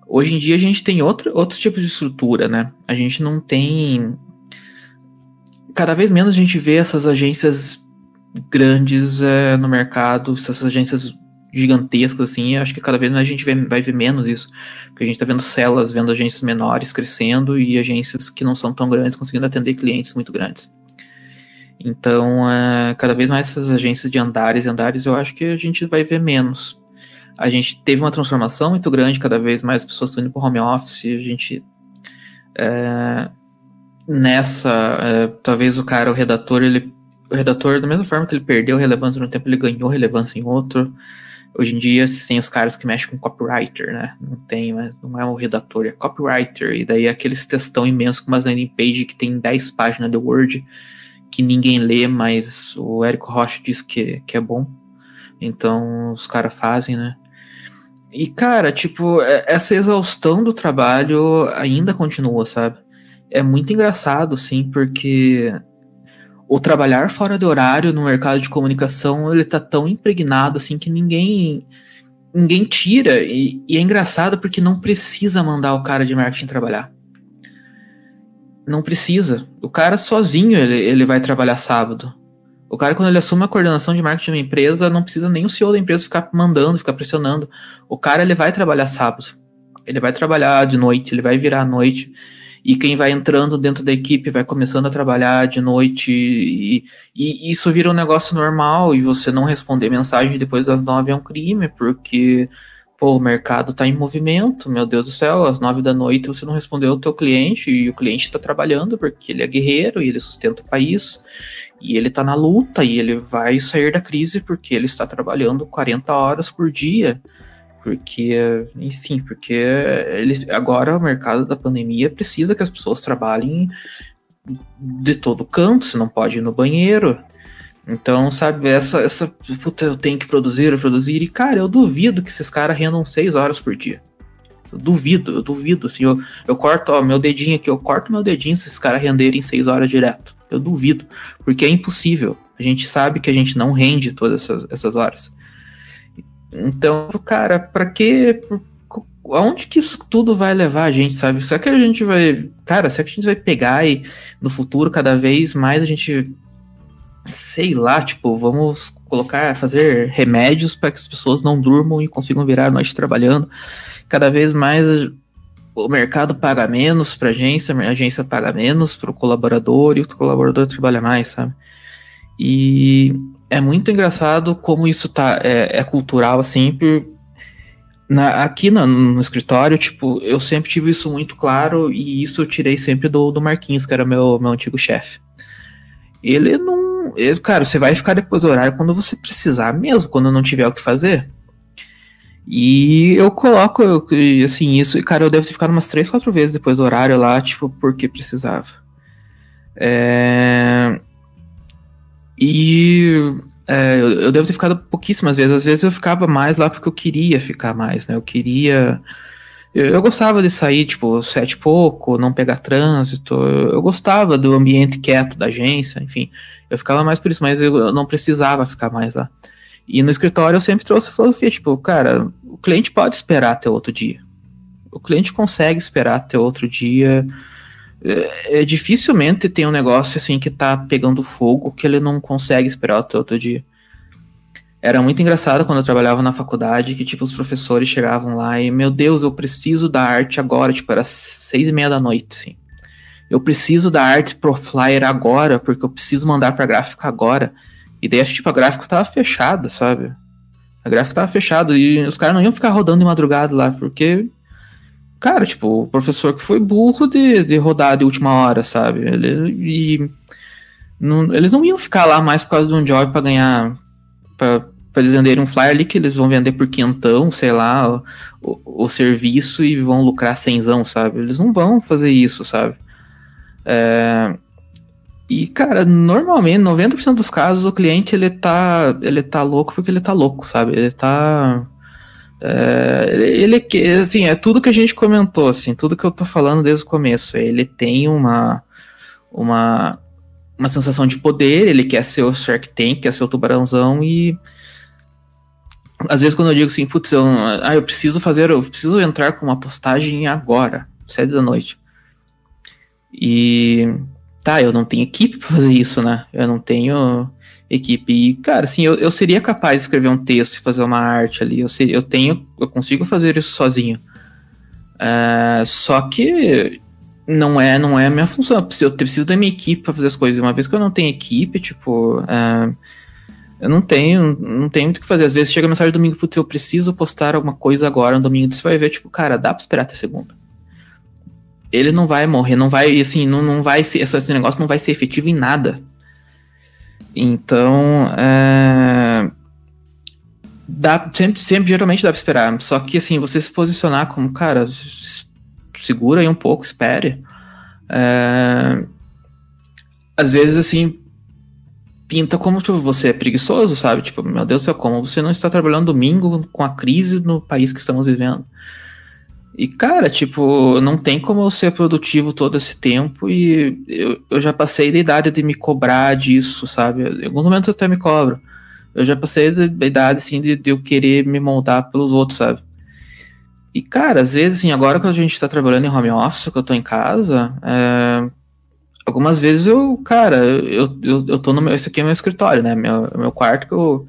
Hoje em dia a gente tem outro, outro tipo de estrutura, né? A gente não tem. Cada vez menos a gente vê essas agências grandes é, no mercado, essas agências gigantescas, assim. acho que cada vez mais a gente vai ver menos isso. Porque a gente tá vendo celas, vendo agências menores crescendo e agências que não são tão grandes conseguindo atender clientes muito grandes. Então, é, cada vez mais essas agências de andares e andares, eu acho que a gente vai ver menos. A gente teve uma transformação muito grande, cada vez mais pessoas estão indo para o home office, a gente. É, nessa, é, talvez o cara, o redator, ele. O redator, da mesma forma que ele perdeu relevância no tempo, ele ganhou relevância em outro. Hoje em dia, tem os caras que mexem com copywriter, né? Não tem, mas não é o redator, é copywriter. E daí é aqueles textão imenso com uma landing page que tem 10 páginas de Word que ninguém lê, mas o Érico Rocha diz que, que é bom. Então os caras fazem, né? E, cara, tipo, é, essa exaustão do trabalho ainda continua, sabe? É muito engraçado, sim, porque o trabalhar fora de horário no mercado de comunicação, ele tá tão impregnado, assim, que ninguém ninguém tira. E, e é engraçado porque não precisa mandar o cara de marketing trabalhar. Não precisa. O cara sozinho, ele, ele vai trabalhar sábado. O cara, quando ele assume a coordenação de marketing de uma empresa, não precisa nem o CEO da empresa ficar mandando, ficar pressionando. O cara, ele vai trabalhar sábado. Ele vai trabalhar de noite, ele vai virar à noite. E quem vai entrando dentro da equipe vai começando a trabalhar de noite. E, e isso vira um negócio normal. E você não responder mensagem depois das nove é um crime, porque pô, o mercado está em movimento, meu Deus do céu, às nove da noite você não respondeu ao teu cliente e o cliente está trabalhando porque ele é guerreiro e ele sustenta o país e ele está na luta e ele vai sair da crise porque ele está trabalhando 40 horas por dia. Porque, enfim, porque ele, agora o mercado da pandemia precisa que as pessoas trabalhem de todo canto, você não pode ir no banheiro. Então, sabe, essa, essa puta, eu tenho que produzir, eu produzir, e cara, eu duvido que esses caras rendam 6 horas por dia. Eu duvido, eu duvido, assim, eu, eu corto, ó, meu dedinho aqui, eu corto meu dedinho se esses caras renderem 6 horas direto. Eu duvido, porque é impossível. A gente sabe que a gente não rende todas essas, essas horas. Então, cara, para que aonde que isso tudo vai levar a gente, sabe? Será que a gente vai, cara, será que a gente vai pegar e no futuro cada vez mais a gente sei lá, tipo, vamos colocar, fazer remédios para que as pessoas não durmam e consigam virar a noite trabalhando. Cada vez mais o mercado paga menos para agência, a agência paga menos para o colaborador e o colaborador trabalha mais, sabe? E é muito engraçado como isso tá, é, é cultural, assim, por, na, aqui no, no, escritório, tipo, eu sempre tive isso muito claro e isso eu tirei sempre do, do Marquinhos, que era meu, meu antigo chefe. Ele não. Ele, cara, você vai ficar depois do horário quando você precisar mesmo, quando não tiver o que fazer. E eu coloco, assim, isso, cara, eu devo ter ficado umas três, quatro vezes depois do horário lá, tipo, porque precisava. É... E é, eu devo ter ficado pouquíssimas vezes. Às vezes eu ficava mais lá porque eu queria ficar mais, né? Eu queria. Eu, eu gostava de sair, tipo, sete e pouco, não pegar trânsito. Eu, eu, gostava do ambiente quieto da agência, enfim. Eu ficava mais por isso, mas eu não precisava ficar mais lá. E no escritório eu sempre trouxe a filosofia, tipo, cara, o cliente pode esperar até outro dia. O cliente consegue esperar até outro dia. É, é, dificilmente tem um negócio assim que tá pegando fogo que ele não consegue esperar até outro dia. Era muito engraçado quando eu trabalhava na faculdade, que, tipo, os professores chegavam lá e, meu Deus, eu preciso da arte agora, tipo, era seis e meia da noite, assim. Eu preciso da arte pro flyer agora, porque eu preciso mandar pra gráfica agora. E daí, tipo, a gráfica tava fechada, sabe? A gráfica tava fechada e os caras não iam ficar rodando de madrugada lá, porque, cara, tipo, o professor que foi burro de, de rodar de última hora, sabe? Ele, e não, eles não iam ficar lá mais por causa de um job para ganhar para eles venderem um flyer ali que eles vão vender por quinhentão, sei lá, o, o, serviço e vão lucrar cenzão, sabe? Eles não vão fazer isso, sabe? É, e, cara, normalmente, 90% dos casos, o cliente, ele tá, ele tá louco porque ele tá louco, sabe? Ele tá... É, ele, assim, é tudo que a gente comentou, assim, tudo que eu tô falando desde o começo. Ele tem uma, uma, uma sensação de poder, ele quer ser o Shark Tank, quer ser o tubarãozão e às vezes quando eu digo assim, putz, eu, ah, eu preciso fazer, eu preciso entrar com uma postagem agora, sete da noite. E tá, eu não tenho equipe para fazer isso, né? Eu não tenho equipe. E, cara, assim, eu, eu seria capaz de escrever um texto e fazer uma arte ali. Eu, sei, eu tenho, eu consigo fazer isso sozinho. Uh, só que não é não é a minha função. Eu preciso da minha equipe para fazer as coisas. Uma vez que eu não tenho equipe, tipo, uh, eu não tenho, não tenho muito o que fazer. Às vezes chega a mensagem domingo, putz, eu preciso postar alguma coisa agora no domingo. Você vai ver, tipo, cara, dá pra esperar até segunda. Ele não vai morrer, não vai, assim, não, não vai ser, esse negócio não vai ser efetivo em nada. Então, é, dá, sempre, sempre, geralmente dá pra esperar. Só que, assim, você se posicionar como, cara, segura aí um pouco, espere. É... Às vezes, assim, pinta como tipo, você é preguiçoso, sabe? Tipo, meu Deus do céu, como você não está trabalhando domingo com a crise no país que estamos vivendo? E, cara, tipo, não tem como eu ser produtivo todo esse tempo e eu, eu já passei da idade de me cobrar disso, sabe? Em alguns momentos eu até me cobro. Eu já passei da idade, assim, de, de eu querer me moldar pelos outros, sabe? E, cara, às vezes, assim, agora que a gente tá trabalhando em home office, que eu tô em casa, é, algumas vezes eu, cara, eu, eu, eu tô no meu. Esse aqui é meu escritório, né? Meu, meu quarto que eu.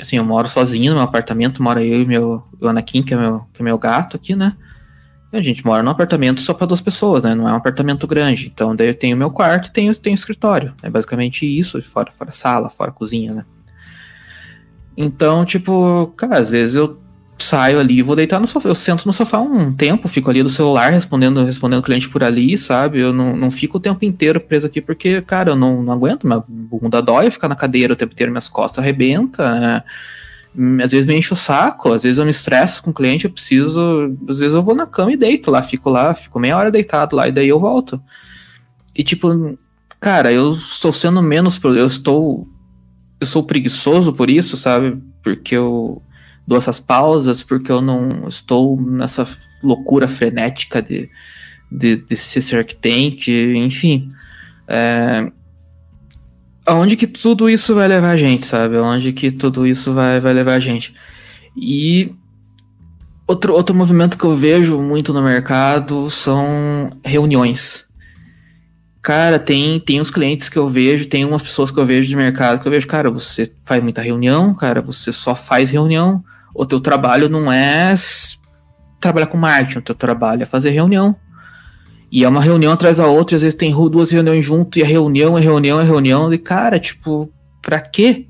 Assim, eu moro sozinho no meu apartamento, mora eu e meu o Anakin, que é meu, que é meu gato aqui, né? E a gente mora num apartamento só para duas pessoas, né? Não é um apartamento grande. Então daí eu tenho meu quarto e tenho, tenho escritório. É basicamente isso, fora, fora sala, fora cozinha, né? Então, tipo, cara, às vezes eu saio ali, vou deitar no sofá, eu sento no sofá um tempo, fico ali do celular respondendo respondendo cliente por ali, sabe? Eu não, não fico o tempo inteiro preso aqui porque, cara, eu não, não aguento, minha bunda dói ficar na cadeira o tempo inteiro, minhas costas arrebentam, né? às vezes me enche o saco, às vezes eu me estresso com o cliente, eu preciso, às vezes eu vou na cama e deito lá, fico lá, fico meia hora deitado lá e daí eu volto. E tipo, cara, eu estou sendo menos, eu estou eu sou preguiçoso por isso, sabe? Porque eu dou essas pausas porque eu não estou nessa loucura frenética de, de, de ser Tank, enfim. É, aonde que tudo isso vai levar a gente, sabe? Aonde que tudo isso vai, vai levar a gente. E outro, outro movimento que eu vejo muito no mercado são reuniões. Cara, tem, tem uns clientes que eu vejo, tem umas pessoas que eu vejo de mercado que eu vejo, cara, você faz muita reunião, cara, você só faz reunião o teu trabalho não é trabalhar com marketing, o teu trabalho é fazer reunião. E é uma reunião atrás da outra, às vezes tem duas reuniões junto, e a reunião é reunião, é reunião, e cara, tipo, pra quê?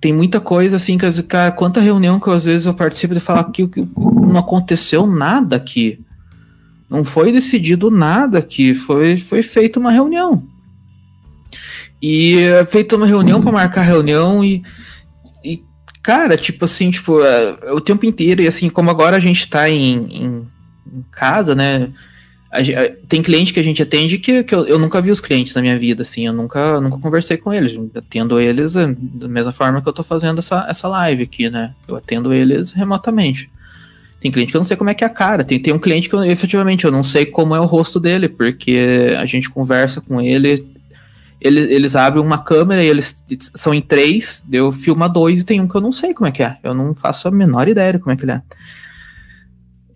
Tem muita coisa assim que, cara, quanta reunião que às vezes eu participo de falar que não aconteceu nada aqui. Não foi decidido nada aqui, foi, foi feita uma reunião. E é feita uma reunião para marcar reunião e Cara, tipo assim, tipo, é, o tempo inteiro, e assim, como agora a gente tá em, em, em casa, né? A, a, tem cliente que a gente atende que, que eu, eu, nunca vi os clientes na minha vida, assim, eu nunca, nunca conversei com eles. Atendo eles é, da mesma forma que eu tô fazendo essa, essa live aqui, né? Eu atendo eles remotamente. Tem cliente que eu não sei como é que é a cara. Tem, tem um cliente que eu, efetivamente eu não sei como é o rosto dele, porque a gente conversa com ele eles, eles abrem uma câmera e eles são em três, eu filma dois e tem um que eu não sei como é que é. Eu não faço a menor ideia de como é que ele é.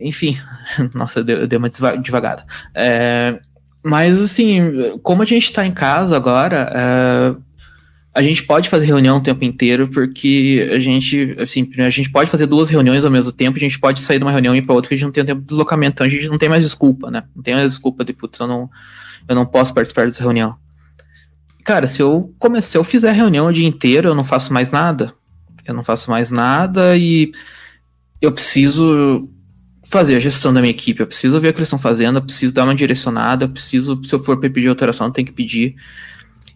Enfim, <laughs> nossa, eu dei uma devagada. É, mas assim, como a gente está em casa agora, é, a gente pode fazer reunião o tempo inteiro, porque a gente, assim, a gente pode fazer duas reuniões ao mesmo tempo, a gente pode sair de uma reunião e ir para outra, porque a gente não tem tempo de deslocamento, então a gente não tem mais desculpa, né? Não tem mais desculpa de, putz, eu não, eu não posso participar dessa reunião. Cara, se eu comecei, eu fizer reunião o dia inteiro, eu não faço mais nada. Eu não faço mais nada e eu preciso fazer a gestão da minha equipe, eu preciso ver o que eles estão fazendo, eu preciso dar uma direcionada, eu preciso, se eu for pedir alteração, eu tenho que pedir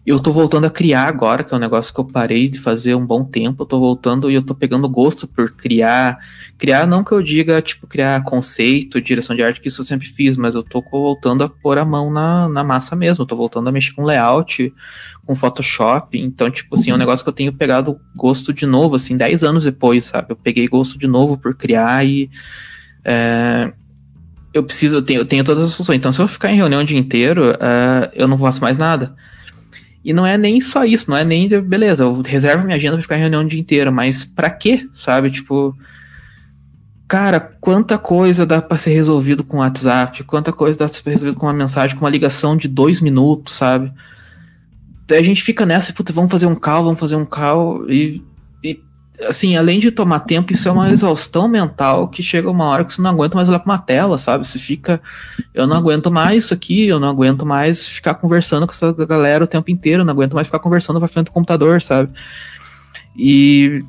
eu tô voltando a criar agora, que é um negócio que eu parei de fazer um bom tempo. Eu tô voltando e eu tô pegando gosto por criar. Criar, não que eu diga, tipo, criar conceito, direção de arte, que isso eu sempre fiz, mas eu tô voltando a pôr a mão na, na massa mesmo. Eu tô voltando a mexer com layout, com Photoshop. Então, tipo assim, é um negócio que eu tenho pegado gosto de novo, assim, 10 anos depois, sabe? Eu peguei gosto de novo por criar e. É, eu preciso, eu tenho, eu tenho todas as funções. Então, se eu ficar em reunião o dia inteiro, uh, eu não faço mais nada. E não é nem só isso, não é nem, de, beleza, eu reservo minha agenda pra ficar em reunião o dia inteiro, mas pra quê, sabe? Tipo, cara, quanta coisa dá pra ser resolvido com WhatsApp, quanta coisa dá pra ser resolvido com uma mensagem, com uma ligação de dois minutos, sabe? A gente fica nessa, puta, vamos fazer um call, vamos fazer um call, e assim, além de tomar tempo, isso é uma exaustão mental que chega uma hora que você não aguenta mais olhar para uma tela, sabe? Você fica, eu não aguento mais isso aqui, eu não aguento mais ficar conversando com essa galera o tempo inteiro, eu não aguento mais ficar conversando para frente do computador, sabe? E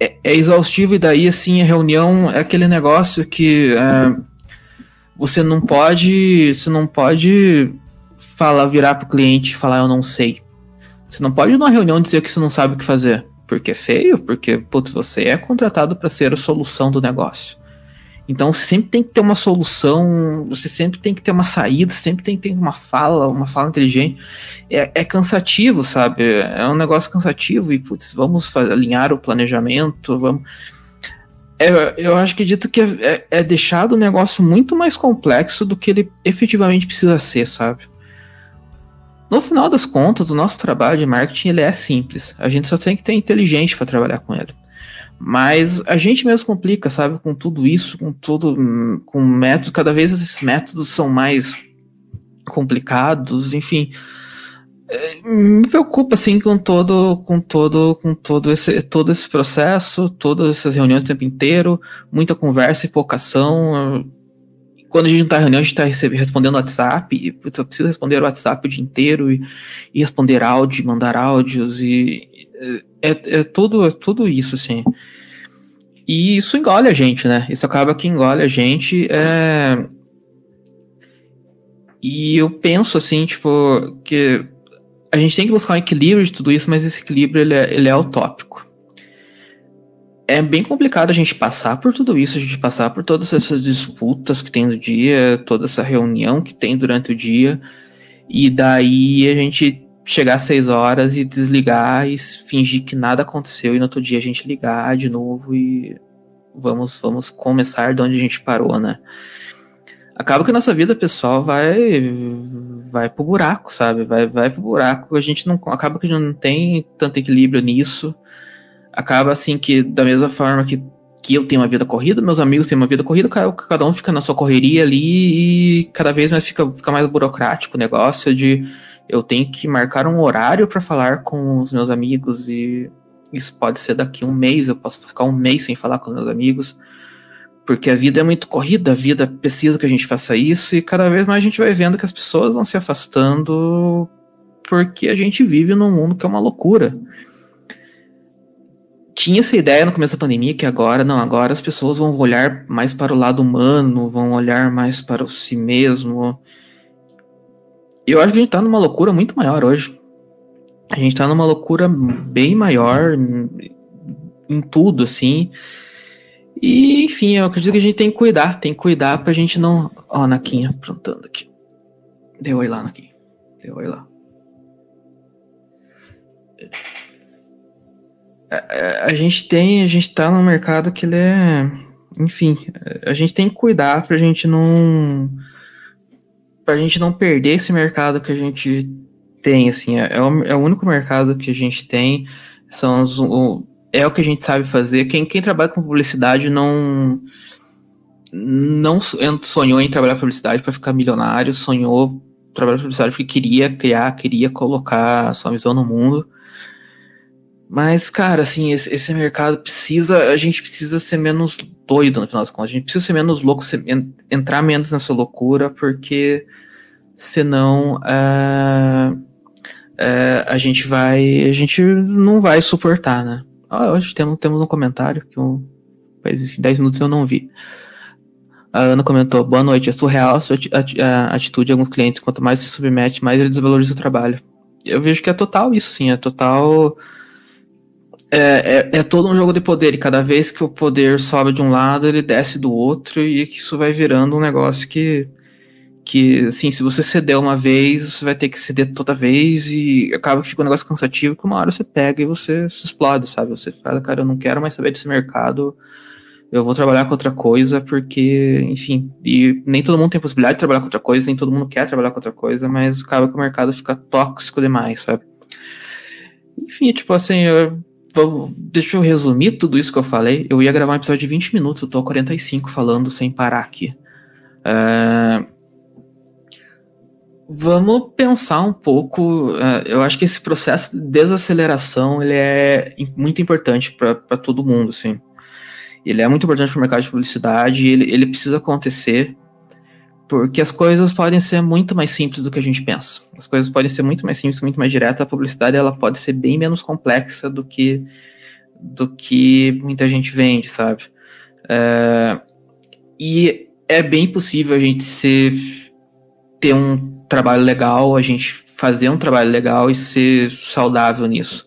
é, é, exaustivo e daí assim a reunião é aquele negócio que é, você não pode, você não pode falar, virar pro cliente e falar eu não sei. Você não pode numa reunião dizer que você não sabe o que fazer porque é feio, porque putz, você é contratado para ser a solução do negócio. Então sempre tem que ter uma solução, você sempre tem que ter uma saída, sempre tem que ter uma fala, uma fala inteligente. É, é cansativo, sabe? É um negócio cansativo e, putz, vamos fazer, alinhar o planejamento, vamos. É, eu acho que dito que é, é, é deixado o negócio muito mais complexo do que ele efetivamente precisa ser, sabe? No final das contas, o nosso trabalho de marketing ele é simples. A gente só tem que ter inteligente para trabalhar com ele. Mas a gente mesmo complica, sabe, com tudo isso, com tudo, com métodos, cada vez esses métodos são mais complicados, enfim. É, me preocupa assim com todo, com todo, com todo esse, todo esse processo, todas essas reuniões o tempo inteiro, muita conversa e pouca ação. Quando a gente não tá em reunião, a gente tá respondendo WhatsApp, e eu preciso responder o WhatsApp o dia inteiro e, e responder áudio, mandar áudios e é, é, tudo, é tudo isso, assim. E isso engole a gente, né? Isso acaba que engole a gente. É... E eu penso, assim, tipo, que a gente tem que buscar um equilíbrio de tudo isso, mas esse equilíbrio ele é, ele é utópico. É bem complicado a gente passar por tudo isso, a gente passar por todas essas disputas que tem no dia, toda essa reunião que tem durante o dia, e daí a gente chegar às 6 horas e desligar e fingir que nada aconteceu e no outro dia a gente ligar de novo e vamos vamos começar de onde a gente parou, né? Acaba que a nossa vida pessoal vai vai pro buraco, sabe? Vai vai pro buraco. A gente não acaba que não tem tanto equilíbrio nisso. Acaba assim que da mesma forma que que eu tenho uma vida corrida, meus amigos têm uma vida corrida, cada um fica na sua correria ali e cada vez mais fica, fica mais burocrático o negócio de eu tenho que marcar um horário para falar com os meus amigos e isso pode ser daqui um mês, eu posso ficar um mês sem falar com meus amigos, porque a vida é muito corrida, a vida precisa que a gente faça isso e cada vez mais a gente vai vendo que as pessoas vão se afastando porque a gente vive num mundo que é uma loucura. Tinha essa ideia no começo da pandemia que agora, não, agora as pessoas vão olhar mais para o lado humano, vão olhar mais para o si mesmo, eu acho que a gente tá numa loucura muito maior hoje. A gente tá numa loucura bem maior em, em tudo, assim. E, enfim, eu acredito que a gente tem que cuidar, tem que cuidar pra gente não. Ó, a Naquinha aprontando aqui. Deu oi lá, Naquinha. Deu oi lá. A, gente tem, a gente tá num mercado que ele é. Enfim, a gente tem que cuidar pra gente não pra gente não perder esse mercado que a gente tem, assim, é, é, o, é o único mercado que a gente tem, são os, o, é o que a gente sabe fazer. Quem, quem trabalha com publicidade não não sonhou em trabalhar publicidade para ficar milionário, sonhou trabalhar publicidade porque queria criar, queria colocar sua visão no mundo. Mas, cara, assim, esse, esse mercado precisa, a gente precisa ser menos doido no final das contas. A gente precisa ser menos louco, ser, entrar menos nessa loucura, porque senão uh, uh, a gente vai. A gente não vai suportar, né? Ah, hoje temos, temos um comentário que um, faz 10 minutos eu não vi. A Ana comentou: Boa noite, é surreal a sua atitude de alguns clientes. Quanto mais se submete, mais ele desvaloriza o trabalho. Eu vejo que é total isso, sim, é total é, é, é, todo um jogo de poder, e cada vez que o poder sobe de um lado, ele desce do outro, e isso vai virando um negócio que, que assim, se você ceder uma vez, você vai ter que ceder toda vez, e acaba que fica um negócio cansativo, que uma hora você pega e você se explode, sabe? Você fala, cara, eu não quero mais saber desse mercado, eu vou trabalhar com outra coisa, porque, enfim, e nem todo mundo tem possibilidade de trabalhar com outra coisa, nem todo mundo quer trabalhar com outra coisa, mas acaba que o mercado fica tóxico demais, sabe? Enfim, tipo assim, eu Vamos, deixa eu resumir tudo isso que eu falei. Eu ia gravar um episódio de 20 minutos, eu tô a 45 falando sem parar aqui. Uh, vamos pensar um pouco. Uh, eu acho que esse processo de desaceleração ele é muito importante para todo mundo, assim. Ele é muito importante para o mercado de publicidade. Ele, ele precisa acontecer porque as coisas podem ser muito mais simples do que a gente pensa. As coisas podem ser muito mais simples, muito mais diretas. A publicidade ela pode ser bem menos complexa do que do que muita gente vende, sabe? É, e é bem possível a gente ser ter um trabalho legal, a gente fazer um trabalho legal e ser saudável nisso.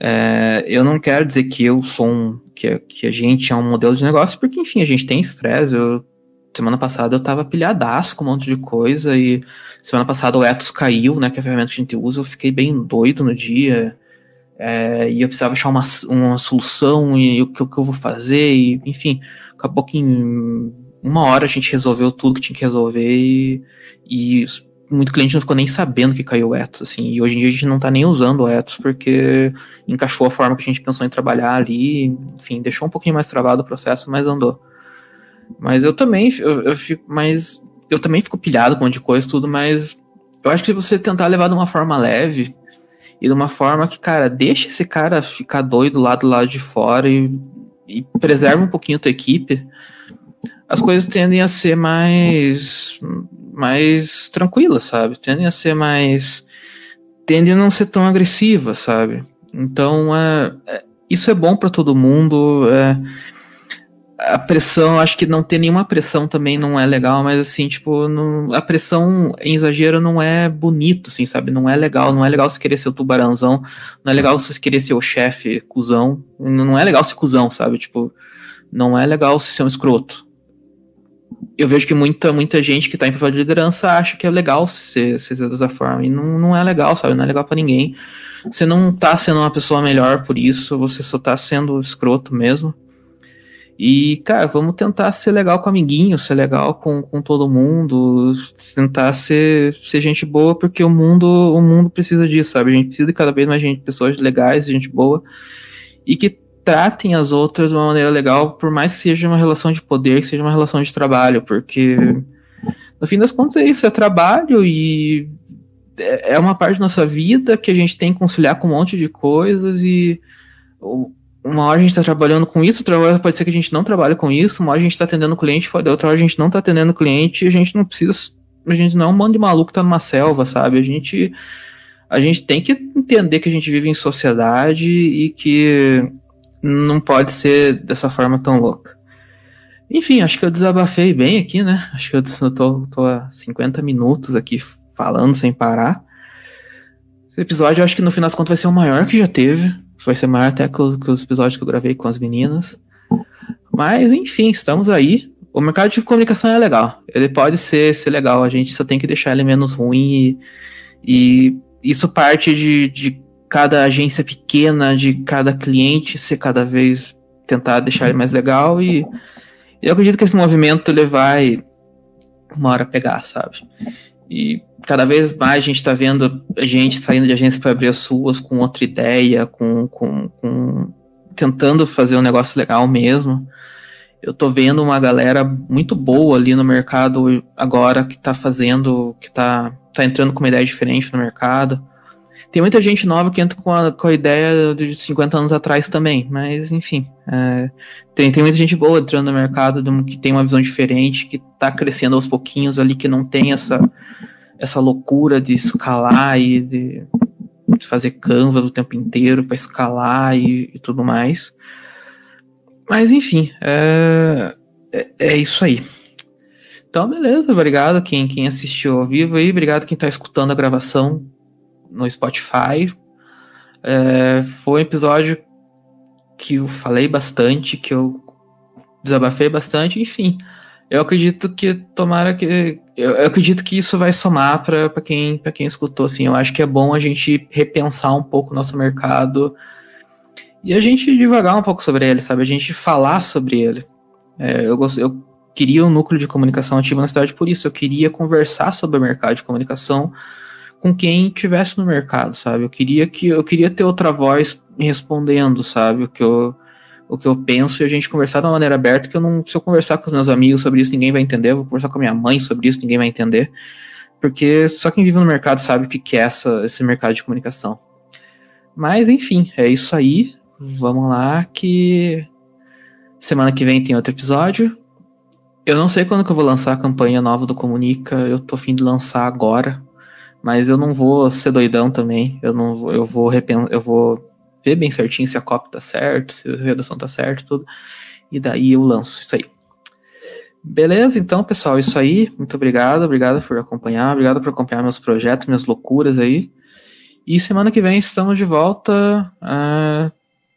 É, eu não quero dizer que eu sou um. Que, que a gente é um modelo de negócio, porque, enfim, a gente tem estresse. Eu, semana passada eu tava pilhadaço com um monte de coisa e semana passada o Ethos caiu, né? Que é a ferramenta que a gente usa. Eu fiquei bem doido no dia. É, e eu precisava achar uma, uma solução e o que, o que eu vou fazer, e, enfim, acabou que em uma hora a gente resolveu tudo que tinha que resolver e, e muito cliente não ficou nem sabendo que caiu o Ethos, assim, e hoje em dia a gente não tá nem usando o Ethos porque encaixou a forma que a gente pensou em trabalhar ali, enfim, deixou um pouquinho mais travado o processo, mas andou. Mas eu também, eu, eu fico, mas eu também fico pilhado com um monte de coisa tudo, mas eu acho que você tentar levar de uma forma leve e de uma forma que, cara, deixa esse cara ficar doido lá do lado de fora e, e preserva um pouquinho a tua equipe, as coisas tendem a ser mais mais tranquilas, sabe? Tendem a ser mais tendem a não ser tão agressivas, sabe? Então, é, é isso é bom para todo mundo. É, a pressão, acho que não ter nenhuma pressão também não é legal, mas assim, tipo, não, a pressão em exagero não é bonito, assim, sabe? Não é legal, não é legal você querer ser o tubarãozão, não é legal você querer ser o chefe cuzão, não é legal ser cuzão, sabe? Tipo, não é legal você ser um escroto eu vejo que muita, muita gente que está em papel de liderança acha que é legal ser, ser dessa forma. E não, não é legal, sabe? Não é legal para ninguém. Você não tá sendo uma pessoa melhor por isso, você só tá sendo escroto mesmo. E, cara, vamos tentar ser legal com amiguinho, ser legal com, com todo mundo, tentar ser, ser gente boa, porque o mundo, o mundo precisa disso, sabe? A gente precisa de cada vez mais gente, pessoas legais, gente boa, e que tratem as outras de uma maneira legal, por mais que seja uma relação de poder, que seja uma relação de trabalho, porque no fim das contas é isso, é trabalho e é, é uma parte da nossa vida que a gente tem que conciliar com um monte de coisas e uma hora a gente está trabalhando com isso, outra hora pode ser que a gente não trabalhe com isso, uma hora a gente está atendendo o cliente, outra hora a gente não está atendendo o cliente a gente não precisa, a gente não é um bando de maluco que tá numa selva, sabe? A gente a gente tem que entender que a gente vive em sociedade e que não pode ser dessa forma tão louca. Enfim, acho que eu desabafei bem aqui, né? Acho que eu tô, tô há 50 minutos aqui falando sem parar. Esse episódio eu acho que no final das contas vai ser o maior que já teve. Vai ser maior até que os, que os episódios que eu gravei com as meninas. Mas, enfim, estamos aí. O mercado de comunicação é legal. Ele pode ser, ser legal. A gente só tem que deixar ele menos ruim. E, e isso parte de, de cada agência pequena, de cada cliente ser cada vez tentar deixar ele mais legal e eu acredito que esse movimento ele vai uma hora pegar, sabe? E cada vez mais a gente está vendo a gente saindo de agência para abrir as suas com outra ideia, com, com, com, tentando fazer um negócio legal mesmo. Eu tô vendo uma galera muito boa ali no mercado agora que tá fazendo, que tá, tá entrando com uma ideia diferente no mercado. Tem muita gente nova que entra com a, com a ideia de 50 anos atrás também, mas enfim. É, tem, tem muita gente boa entrando no mercado que tem uma visão diferente, que está crescendo aos pouquinhos ali, que não tem essa, essa loucura de escalar e de, de fazer canvas o tempo inteiro para escalar e, e, tudo mais. Mas enfim, é, é, é isso aí. Então, beleza, obrigado quem, quem assistiu ao vivo aí, obrigado quem está escutando a gravação no Spotify. É, foi um episódio que eu falei bastante, que eu desabafei bastante, enfim. Eu acredito que tomara que. Eu, acredito que isso vai somar para quem, quem escutou. Assim, eu acho que é bom a gente repensar um pouco o nosso mercado e a gente devagar um pouco sobre ele, sabe? A gente falar sobre ele. É, eu, eu queria um núcleo de comunicação ativo na cidade por isso. Eu queria conversar sobre o mercado de comunicação com quem tivesse no mercado, sabe? Eu queria que eu queria ter outra voz respondendo, sabe? O que eu o que eu penso e a gente conversar de uma maneira aberta, que eu não, se eu conversar com os meus amigos sobre isso, ninguém vai entender, vou conversar com a minha mãe sobre isso, ninguém vai entender, porque só quem vive no mercado sabe o que é essa, esse mercado de comunicação. Mas, enfim, é isso aí, vamos lá, que semana que vem tem outro episódio, eu não sei quando que eu vou lançar a campanha nova do Comunica, eu tô fim de lançar agora, mas eu não vou ser doidão também. Eu não vou, eu vou repensar, eu vou ver bem certinho se a copy tá certo, se a redação tá certo, tudo. E daí eu lanço isso aí. Beleza, então, pessoal, isso aí. Muito obrigado, obrigado por acompanhar, obrigado por acompanhar meus projetos, minhas loucuras aí. E semana que vem estamos de volta. Uh,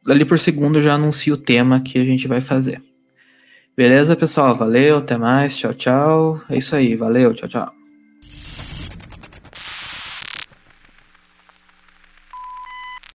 ali por segundo eu já anuncio o tema que a gente vai fazer. Beleza, pessoal? Valeu, até mais. Tchau, tchau. É isso aí, valeu, tchau, tchau.